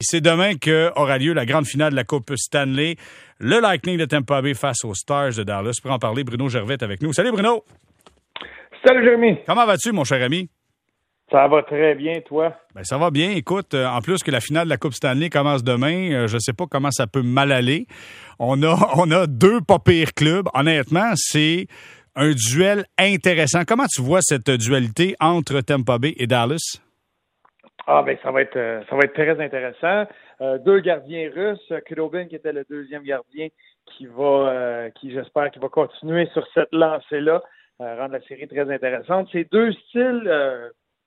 C'est demain que aura lieu la grande finale de la Coupe Stanley. Le Lightning de Tampa Bay face aux Stars de Dallas. Pour en parler, Bruno Gervais est avec nous. Salut Bruno. Salut Jérémy. Comment vas-tu, mon cher ami? Ça va très bien, toi? Ben, ça va bien. Écoute, euh, en plus que la finale de la Coupe Stanley commence demain, euh, je ne sais pas comment ça peut mal aller. On a, on a deux pas pires clubs. Honnêtement, c'est un duel intéressant. Comment tu vois cette dualité entre Tampa Bay et Dallas? Ah ben ça va être euh, ça va être très intéressant. Euh, deux gardiens russes, Krobin qui était le deuxième gardien, qui va euh, qui j'espère qui va continuer sur cette lancée-là, rendre la série très intéressante. C'est deux styles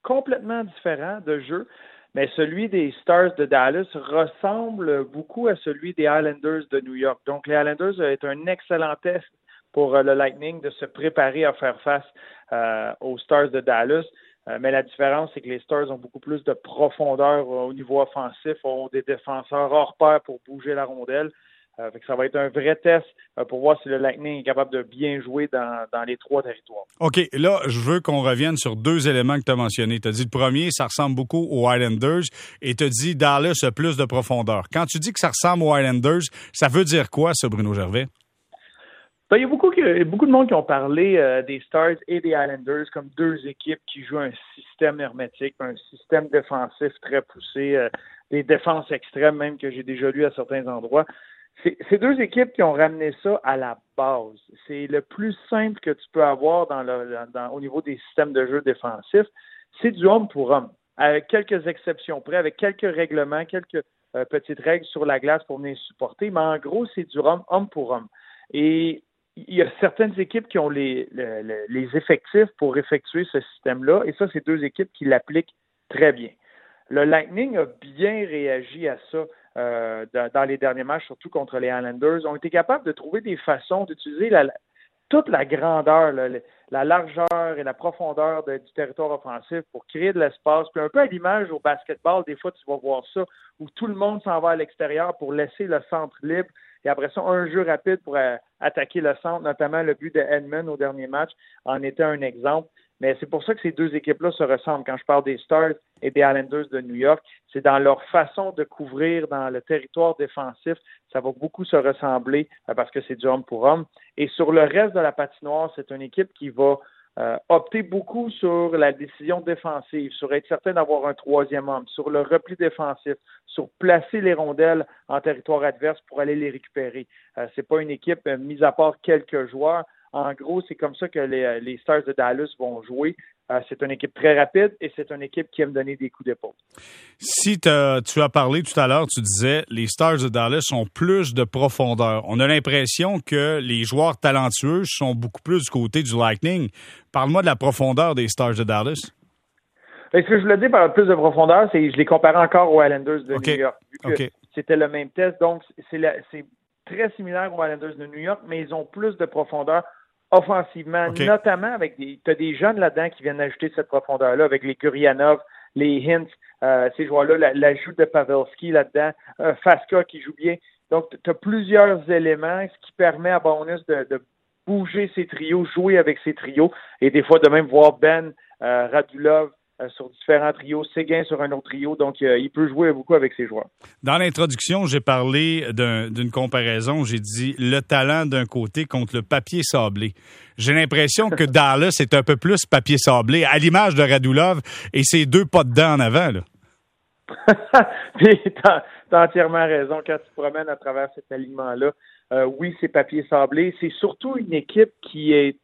complètement différents de jeu, mais celui des Stars de Dallas ressemble beaucoup à celui des Islanders de New York. Donc les Islanders est un excellent test pour le Lightning de se préparer à faire face aux Stars de Dallas. Euh, mais la différence, c'est que les Stars ont beaucoup plus de profondeur euh, au niveau offensif, ont des défenseurs hors pair pour bouger la rondelle. Euh, ça va être un vrai test pour voir si le Lightning est capable de bien jouer dans, les trois territoires. OK. Là, je veux qu'on revienne sur deux éléments que tu as mentionnés. Tu as dit le premier, ça ressemble beaucoup aux Islanders et tu as dit Dallas a plus de profondeur. Quand tu dis que ça ressemble aux Islanders, ça veut dire quoi, ça, Bruno Gervais? Ben, il y a beaucoup, de monde qui ont parlé euh, des Stars et des Islanders comme deux équipes qui jouent un système hermétique, un système défensif très poussé, euh, des défenses extrêmes même que j'ai déjà lu à certains endroits. C'est deux équipes qui ont ramené ça à la base. C'est le plus simple que tu peux avoir au niveau des systèmes de jeu défensifs. C'est du homme pour homme, avec quelques exceptions près, avec quelques règlements, quelques euh, petites règles sur la glace pour venir supporter, mais en gros, c'est du homme, homme pour homme. Il y a certaines équipes qui ont les, effectifs pour effectuer ce système-là, et ça, c'est deux équipes qui l'appliquent très bien. Le Lightning a bien réagi à ça euh, dans, les derniers matchs, surtout contre les Islanders. Ils ont été capables de trouver des façons d'utiliser toute la grandeur, la largeur et la profondeur du territoire offensif pour créer de l'espace. Puis un peu à l'image au basketball, des fois, tu vas voir ça, où tout le monde s'en va à l'extérieur pour laisser le centre libre et après ça, un jeu rapide pour euh, attaquer le centre, notamment le but de Edmund au dernier match en était un exemple. Mais c'est pour ça que ces deux équipes-là se ressemblent. Quand je parle des Stars et des Islanders de New York, c'est dans leur façon de couvrir dans le territoire défensif. Ça va beaucoup se ressembler euh, parce que c'est du homme pour homme. Et sur le reste de la patinoire, c'est une équipe qui va euh, opter beaucoup sur la décision défensive, sur être certain d'avoir un troisième homme, sur le repli défensif, sur placer les rondelles en territoire adverse pour aller les récupérer. Euh, c'est pas une équipe, euh, mis à part quelques joueurs. En gros, c'est comme ça que les, les Stars de Dallas vont jouer. Euh, c'est une équipe très rapide et c'est une équipe qui aime donner des coups d'épaule. Si tu as parlé tout à l'heure, tu disais les Stars de Dallas ont plus de profondeur. On a l'impression que les joueurs talentueux sont beaucoup plus du côté du Lightning. Parle-moi de la profondeur des Stars de Dallas. Ce que je voulais dire par plus de profondeur, c'est que je les compare encore aux Islanders de New York. C'était le même test, donc c'est très similaire aux Islanders de New York, mais ils ont plus de profondeur offensivement, notamment avec des. Tu as des jeunes là-dedans qui viennent ajouter cette profondeur-là, avec les Gurianov, les Hints, euh, ces joueurs-là, l'ajout de Pavelski là-dedans, euh, Faska qui joue bien. Donc, tu as plusieurs éléments, ce qui permet à Bonus de, bouger ses trios, jouer avec ses trios, et des fois de même voir Ben euh, Radulov sur différents trios, Séguin sur un autre trio, donc euh, il peut jouer beaucoup avec ses joueurs. Dans l'introduction, j'ai parlé d'une comparaison, j'ai dit le talent d'un côté contre le papier sablé. J'ai l'impression que Dallas est un peu plus papier sablé, à l'image de Radulov et ses deux pas dedans en avant. Là. T'as as entièrement raison quand tu te promènes à travers cet alignement-là. Euh, oui, c'est papier sablé. C'est surtout une équipe qui est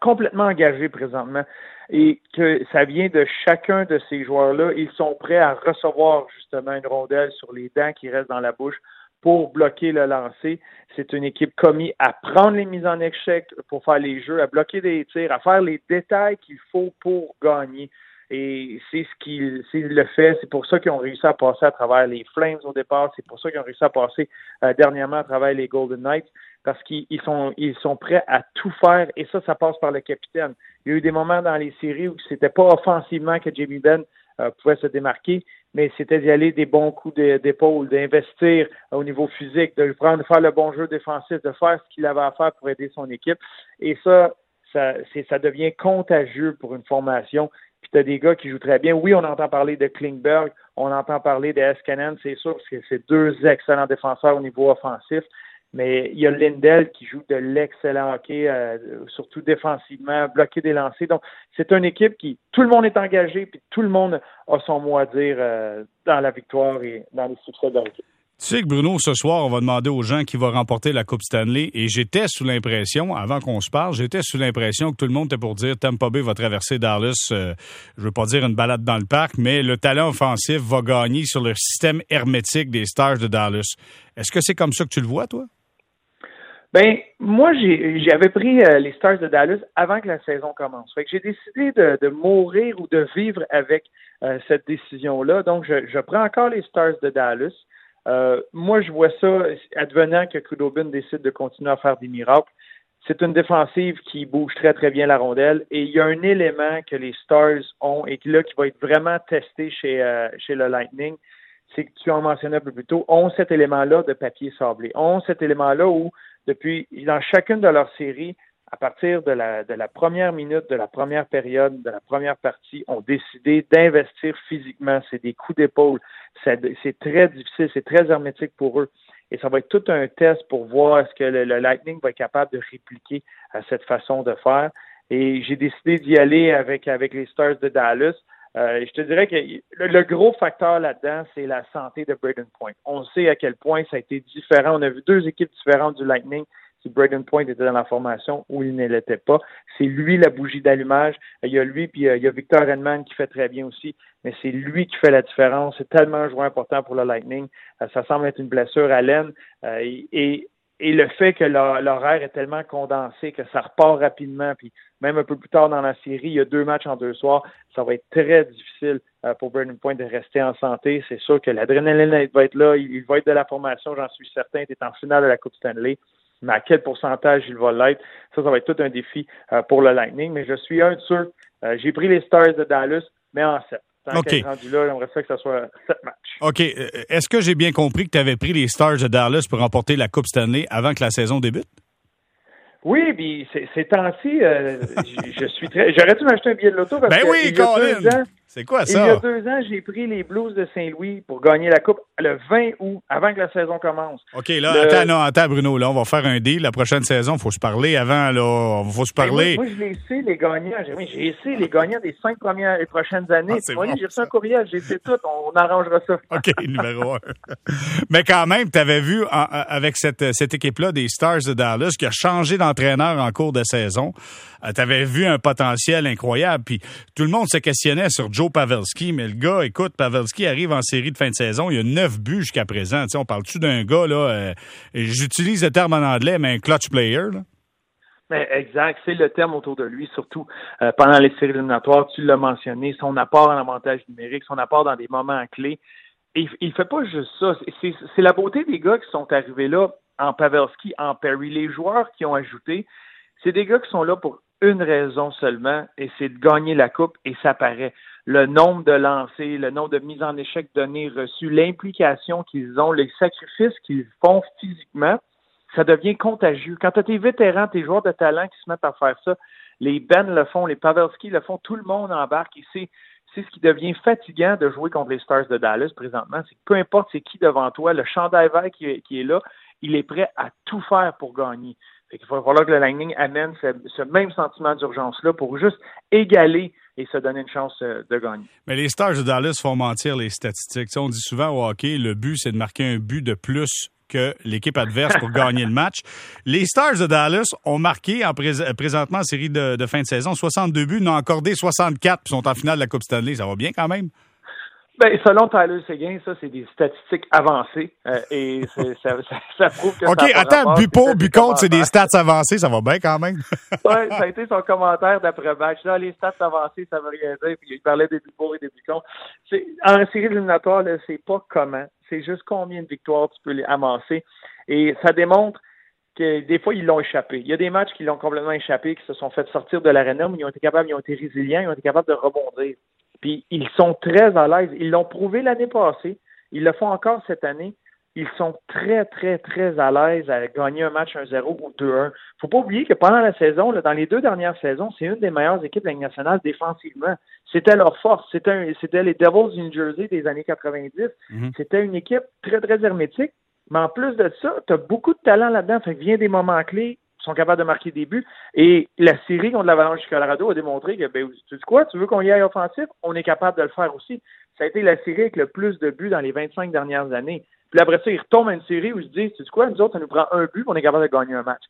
complètement engagée présentement et que ça vient de chacun de ces joueurs-là. Ils sont prêts à recevoir justement une rondelle sur les dents qui restent dans la bouche pour bloquer le lancer. C'est une équipe commise à prendre les mises en échec pour faire les jeux, à bloquer des tirs, à faire les détails qu'il faut pour gagner. Et c'est ce qu'il le fait. C'est pour ça qu'ils ont réussi à passer à travers les Flames au départ. C'est pour ça qu'ils ont réussi à passer euh, dernièrement à travers les Golden Knights parce qu'ils sont, ils sont prêts à tout faire et ça, ça passe par le capitaine. Il y a eu des moments dans les séries où c'était pas offensivement que Jamie Benn euh, pouvait se démarquer, mais c'était d'y aller des bons coups d'épaule, d'investir au niveau physique, de prendre, faire le bon jeu défensif, de faire ce qu'il avait à faire pour aider son équipe. Et ça, ça, ça devient contagieux pour une formation Puis tu as des gars qui jouent très bien. Oui, on entend parler de Klingberg, on entend parler de Eskenen, c'est sûr, parce que c'est deux excellents défenseurs au niveau offensif. Mais il y a Lindell qui joue de l'excellent hockey, euh, surtout défensivement, bloquer des lancers. Donc, c'est une équipe qui, tout le monde est engagé, puis tout le monde a son mot à dire euh, dans la victoire et dans les succès de l'équipe. Tu sais que Bruno, ce soir, on va demander aux gens qui va remporter la Coupe Stanley. Et j'étais sous l'impression, avant qu'on se parle, j'étais sous l'impression que tout le monde était pour dire Tampa Bay va traverser Dallas. Euh, je veux pas dire une balade dans le parc, mais le talent offensif va gagner sur le système hermétique des Stars de Dallas. Est-ce que c'est comme ça que tu le vois, toi? Ben, moi, j'avais pris euh, les Stars de Dallas avant que la saison commence. Fait que j'ai décidé de, mourir ou de vivre avec euh, cette décision-là. Donc, je, prends encore les Stars de Dallas. Euh, moi, je vois ça advenant que Kudobin décide de continuer à faire des miracles. C'est une défensive qui bouge très, très bien la rondelle. Et il y a un élément que les Stars ont et qui, là, qui va être vraiment testé chez, chez le Lightning. C'est que tu en mentionnais un peu plus tôt, ont cet élément-là de papier sablé. Ont cet élément-là où depuis, dans chacune de leurs séries, à partir de la, de la première minute, de la première période, de la première partie, ont décidé d'investir physiquement. C'est des coups d'épaule. C'est très difficile, c'est très hermétique pour eux. Et ça va être tout un test pour voir est-ce que le, Lightning va être capable de répliquer à cette façon de faire. Et j'ai décidé d'y aller avec, avec les Stars de Dallas. Euh, je te dirais que le, gros facteur là-dedans, c'est la santé de Braden Point. On sait à quel point ça a été différent. On a vu deux équipes différentes du Lightning. Si Braden Point était dans la formation ou il ne l'était pas, c'est lui la bougie d'allumage. Il y a lui, puis euh, il y a Victor Redman qui fait très bien aussi, mais c'est lui qui fait la différence. C'est tellement un joueur important pour le Lightning. Euh, ça semble être une blessure à l'aine. et le fait que l'horaire est tellement condensé que ça repart rapidement, puis même un peu plus tard dans la série, il y a deux matchs en deux soirs, ça va être très difficile euh, pour Burning Point de rester en santé. C'est sûr que l'adrénaline va être là, il, va être de la formation, j'en suis certain, il est en finale de la Coupe Stanley, mais à quel pourcentage il va l'être, ça, ça va être tout un défi euh, pour le Lightning, mais je suis un de ceux, euh, j'ai pris les Stars de Dallas, mais en sept. OK. Rendu là, j'aimerais ça que ça soit sept matchs. OK. Euh, est-ce que j'ai bien compris que tu avais pris les Stars de Dallas pour remporter la Coupe Stanley avant que la saison débute? Oui, puis ces temps-ci, euh, je suis très. J'aurais dû m'acheter un billet de loto parce ben que. oui, Colin! C'est quoi ça? Il y a deux ans, j'ai pris les Blues de Saint-Louis pour gagner la Coupe le 20 août, avant que la saison commence. OK, là, attends, non, attends, Bruno, là, on va faire un deal. La prochaine saison, il faut se parler avant, là. Il faut se parler. Moi, moi, je les sais, les gagnants. J'ai essayé les gagnants des cinq premières et prochaines années. Ah, bon, j'ai reçu un courriel, j'ai fait tout. On arrangera ça. OK, numéro un. Mais quand même, tu avais vu, avec cette, cette équipe-là des Stars de Dallas, qui a changé d'entraîneur en cours de saison, tu avais vu un potentiel incroyable. Puis tout le monde se questionnait sur Joe Pavelski, mais le gars, écoute, Pavelski arrive en série de fin de saison, il a neuf buts jusqu'à présent. on parle-tu d'un gars, là, euh, j'utilise le terme en anglais, mais un clutch player, là? Exact, c'est le terme autour de lui, surtout euh, pendant les séries éliminatoires, tu l'as mentionné, son apport en avantage numérique, son apport dans des moments clés. Et, il fait pas juste ça. C'est la beauté des gars qui sont arrivés là en Pavelski, en Perry. Les joueurs qui ont ajouté, c'est des gars qui sont là pour une raison seulement, et c'est de gagner la coupe, et ça paraît le nombre de lancers, le nombre de mises en échec données reçues, l'implication qu'ils ont, les sacrifices qu'ils font physiquement, ça devient contagieux. Quand tu as tes vétérans, tes joueurs de talent qui se mettent à faire ça, les Ben le font, les Pavelski le font, tout le monde embarque et c'est c'est ce qui devient fatigant de jouer contre les Stars de Dallas présentement, c'est peu importe c'est qui devant toi, le chandail vert qui est là, il est prêt à tout faire pour gagner. Il va falloir que le Lightning amène ce même sentiment d'urgence-là pour juste égaler et se donner une chance euh, de gagner. Mais les Stars de Dallas font mentir les statistiques. on dit souvent au hockey, le but, c'est de marquer un but de plus que l'équipe adverse pour gagner le match. Les Stars de Dallas ont marqué en présentement en série de, de, fin de saison 62 buts, n'ont accordé 64 puis sont en finale de la Coupe Stanley. Ça va bien quand même? Ben, selon Tyler Seguin, ça, c'est des statistiques avancées. Euh, et ça, ça, ça, prouve que. OK, attends, but contre, c'est des stats avancées, ça va bien quand même. oui, ça a été son commentaire d'après-match. Là, les stats avancées, ça veut rien dire. Puis il parlait des buts pour et des buts contre. En série éliminatoire, là, c'est pas comment. C'est juste combien de victoires tu peux les amasser. Et ça démontre que des fois, ils l'ont échappé. Il y a des matchs qui l'ont complètement échappé, qui se sont fait sortir de l'aréna, mais ils ont été capables, ils ont été résilients, ils ont été capables de rebondir. Puis ils sont très à l'aise. Ils l'ont prouvé l'année passée. Ils le font encore cette année. ils sont très, très, très à l'aise à gagner un match 1-0 ou 2-1. faut pas oublier que pendant la saison, dans les deux dernières saisons, c'est une des meilleures équipes de la Ligue nationale défensivement. C'était leur force. C'était, les Devils du New Jersey des années 90. Mm-hmm. C'était une équipe très, très hermétique. Mais en plus de ça, tu as beaucoup de talent là-dedans. Fait que vient des moments clés sont capables de marquer des buts. Et la série contre l'Avalanche du Colorado a démontré que, ben, tu dis quoi, tu veux qu'on y aille offensif? On est capable de le faire aussi. Ça a été la série avec le plus de buts dans les 25 dernières années. Puis après ça, ils retombent à une série où ils se disent, tu sais quoi, nous autres, ça nous prend un but, on est capable de gagner un match.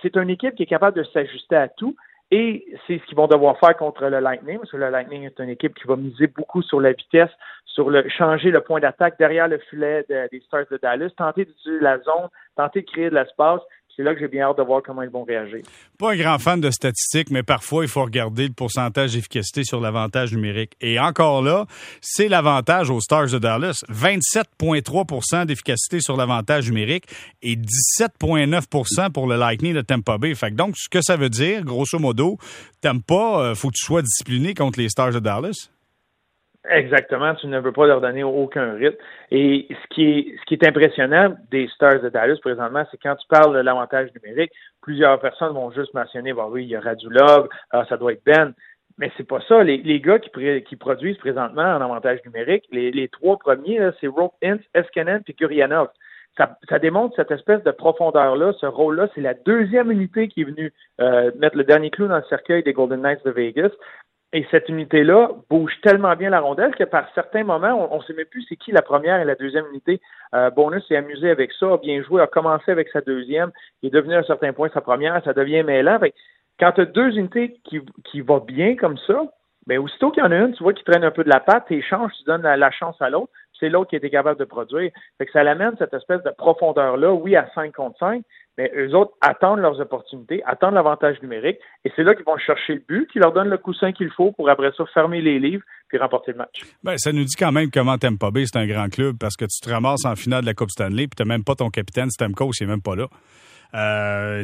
c'est une équipe qui est capable de s'ajuster à tout. Et c'est ce qu'ils vont devoir faire contre le Lightning, parce que le Lightning est une équipe qui va miser beaucoup sur la vitesse, sur le changer le point d'attaque derrière le filet des Stars de Dallas, tenter d'utiliser la zone, tenter de créer de l'espace c'est là que j'ai bien hâte de voir comment ils vont réagir. Pas un grand fan de statistiques, mais parfois, il faut regarder le pourcentage d'efficacité sur l'avantage numérique. Et encore là, c'est l'avantage aux Stars de Dallas. 27,3% d'efficacité sur l'avantage numérique et 17,9% pour le Lightning de Tampa Bay. Donc, ce que ça veut dire, grosso modo, t'aimes pas, euh, faut que tu sois discipliné contre les Stars de Dallas? Exactement, tu ne veux pas leur donner aucun rythme. Et ce qui est, ce qui est impressionnant des Stars de Dallas présentement, c'est quand tu parles de l'avantage numérique, plusieurs personnes vont juste mentionner, bon oui, il y a Radulov, ah, ça doit être Ben. Mais c'est pas ça. Les, les gars qui, qui, produisent présentement en avantage numérique, les, les trois premiers, c'est Rope Ince, Eskenen et Gurianov. Ça, ça, démontre cette espèce de profondeur-là, ce rôle-là. C'est la deuxième unité qui est venue euh, mettre le dernier clou dans le cercueil des Golden Knights de Vegas. Et cette unité-là bouge tellement bien la rondelle que par certains moments, on ne sait même plus c'est qui la première et la deuxième unité. Euh, Bonus s'est amusé avec ça, a bien joué, a commencé avec sa deuxième, il est devenu à un certain point sa première, ça devient mêlant. quand tu as deux unités qui, qui vont bien comme ça, ben aussitôt qu'il y en a une, tu vois, qui traîne un peu de la patte, tu échanges, tu donnes la, chance à l'autre, c'est l'autre qui était capable de produire. Fait que ça l'amène cette espèce de profondeur-là, oui, à 5 contre 5, mais eux autres attendent leurs opportunités, attendent l'avantage numérique, et c'est là qu'ils vont chercher le but, qui leur donne le coussin qu'il faut pour après ça fermer les livres puis remporter le match. Ben, ça nous dit quand même comment Tampa Bay, c'est un grand club, parce que tu te ramasses en finale de la Coupe Stanley, puis tu même pas ton capitaine Stamkos, il n'est même pas là. Euh,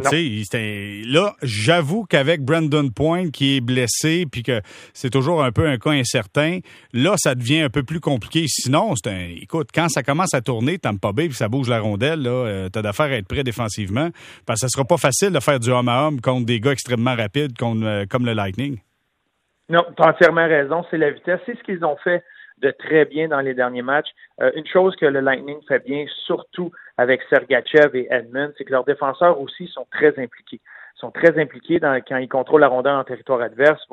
là, j'avoue qu'avec Brandon Point qui est blessé puis que c'est toujours un peu un cas incertain, là, ça devient un peu plus compliqué. Sinon, c'est un, écoute, quand ça commence à tourner, t'aimes pas bien puis ça bouge la rondelle, là, euh, t'as d'affaire à être prêt défensivement parce que ça sera pas facile de faire du homme à homme contre des gars extrêmement rapides euh, comme le Lightning. Non, t'as entièrement raison. C'est la vitesse. C'est ce qu'ils ont fait de très bien dans les derniers matchs. Euh, une chose que le Lightning fait bien, surtout avec Sergachev et Edmund, c'est que leurs défenseurs aussi sont très impliqués. Sont très impliqués dans, quand ils contrôlent la rondelle en territoire adverse,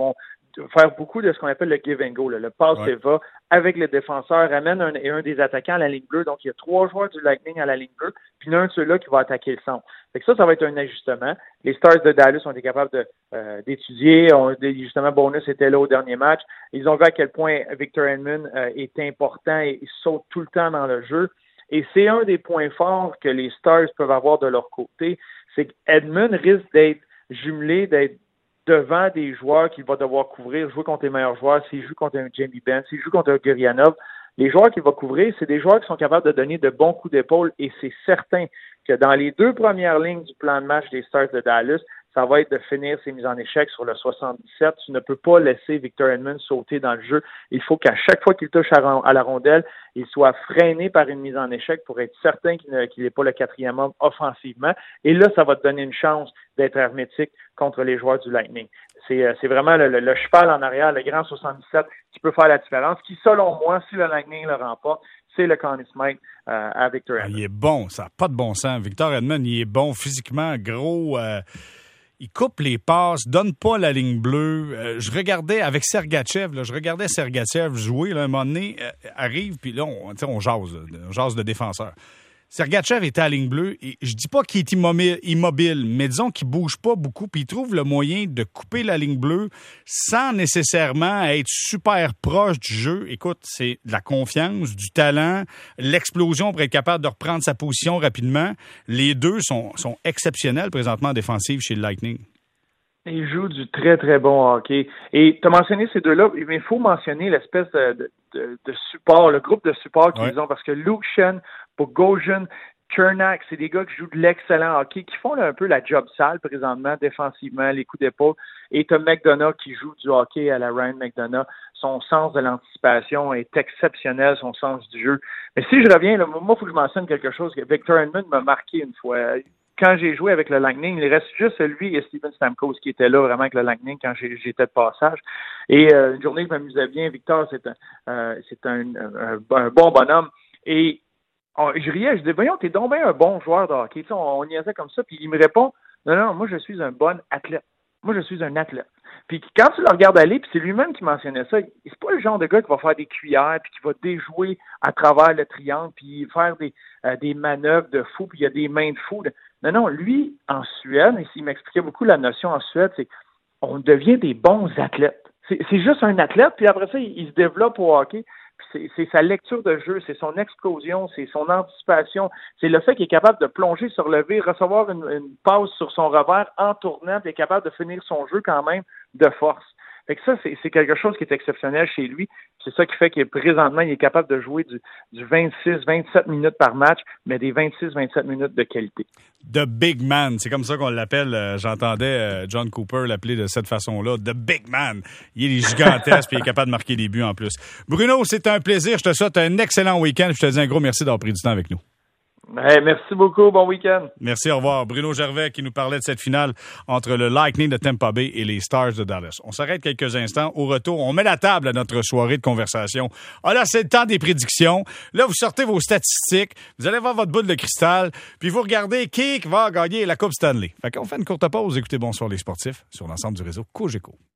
faire beaucoup de ce qu'on appelle le give and go, le pass et va avec les défenseurs, amène un, un des attaquants à la ligne bleue. Donc, il y a trois joueurs du Lightning à la ligne bleue, puis il y en a un de ceux-là qui va attaquer le centre. Fait que ça, ça va être un ajustement. Les Stars de Dallas ont été capables euh, d'étudier. justement, Bonus était là au dernier match. Ils ont vu à quel point Victor Edmund euh, est important et il saute tout le temps dans le jeu. Et c'est un des points forts que les Stars peuvent avoir de leur côté, c'est qu'Edmund risque d'être jumelé, d'être devant des joueurs qu'il va devoir couvrir, jouer contre les meilleurs joueurs, s'il joue contre un Jamie Benn, s'il joue contre un Gurianov, les joueurs qu'il va couvrir, c'est des joueurs qui sont capables de donner de bons coups d'épaule et c'est certain que dans les deux premières lignes du plan de match des Stars de Dallas, ça va être de finir ses mises en échec sur le 77. Tu ne peux pas laisser Victor Edmund sauter dans le jeu. Il faut qu'à chaque fois qu'il touche à la rondelle, il soit freiné par une mise en échec pour être certain qu'il n'est pas le quatrième homme offensivement. Et là, ça va te donner une chance d'être hermétique contre les joueurs du Lightning. C'est, euh, vraiment le, cheval en arrière, le grand 77, qui peut faire la différence, qui, selon moi, si le Lightning le remporte, c'est le Connie Smith euh, à Victor Edmund. il est bon, ça n'a pas de bon sens. Victor Edmund, il est bon physiquement, gros. Euh, il coupe les passes, donne pas la ligne bleue. Euh, je regardais avec Sergachev, là, je regardais Sergachev jouer, là, un moment donné, euh, arrive, puis là, on, on jase, on jase de défenseur. Sergachev était à ligne bleue et je dis pas qu'il est immobile, mais disons qu'il bouge pas beaucoup puis il trouve le moyen de couper la ligne bleue sans nécessairement être super proche du jeu. Écoute, c'est de la confiance, du talent, l'explosion pour être capable de reprendre sa position rapidement. Les deux sont, exceptionnels présentement en chez le Lightning. Il joue du très, très bon hockey. Et tu as mentionné ces deux-là, mais il faut mentionner l'espèce de, support, le groupe de support qu'ils ont, parce que Luke Shen, Bogosian, Chernak, c'est des gars qui jouent de l'excellent hockey, qui font un peu la job sale présentement, défensivement, les coups d'épaule. Et Tom McDonough qui joue du hockey à la Ryan McDonough. Son sens de l'anticipation est exceptionnel, son sens du jeu. Mais si je reviens, là, moi, il faut que je mentionne quelque chose que Victor Edmund m'a marqué une fois. Quand j'ai joué avec le Lightning, il reste juste lui et Steven Stamkos qui étaient là vraiment avec le Lightning quand j'étais de passage. Et euh, une journée, je m'amusais bien. Victor, c'est un, euh, un, bon bonhomme. Et je riais, je disais, voyons, t'es donc bien un bon joueur de hockey. on, y niaisait comme ça, puis il me répond, non, non, moi, je suis un bon athlète. Moi, je suis un athlète. Puis quand tu le regardes aller, puis c'est lui-même qui mentionnait ça, c'est pas le genre de gars qui va faire des cuillères, puis qui va déjouer à travers le triangle, puis faire des, euh, des manœuvres de fou, puis il y a des mains de fou. Non, lui, en Suède, et s'il m'expliquait beaucoup la notion en Suède, c'est qu'on devient des bons athlètes. C'est juste un athlète, puis après ça, il, il se développe au hockey c'est sa lecture de jeu, c'est son explosion, c'est son anticipation, c'est le fait qu'il est capable de plonger, se relever, recevoir une, une passe sur son revers en tournant, puis est capable de finir son jeu quand même de force. Fait que ça, c'est quelque chose qui est exceptionnel chez lui. C'est ça qui fait qu'il présentement, il est capable de jouer du, du 26-27 minutes par match, mais des 26-27 minutes de qualité. The Big Man, c'est comme ça qu'on l'appelle. Euh, j'entendais euh, John Cooper l'appeler de cette façon-là. The Big Man. Il est gigantesque et il est capable de marquer des buts en plus. Bruno, c'est un plaisir. Je te souhaite un excellent week-end. Je te dis un gros merci d'avoir pris du temps avec nous merci beaucoup. Bon week-end. Merci. Au revoir. Bruno Gervais qui nous parlait de cette finale entre le Lightning de Tampa Bay et les Stars de Dallas. On s'arrête quelques instants. Au retour, on met la table à notre soirée de conversation. Ah là, c'est le temps des prédictions. Là, vous sortez vos statistiques. Vous allez voir votre boule de cristal. Puis vous regardez qui va gagner la Coupe Stanley. Fait qu'on fait une courte pause. Écoutez Bonsoir les sportifs sur l'ensemble du réseau Cogeco.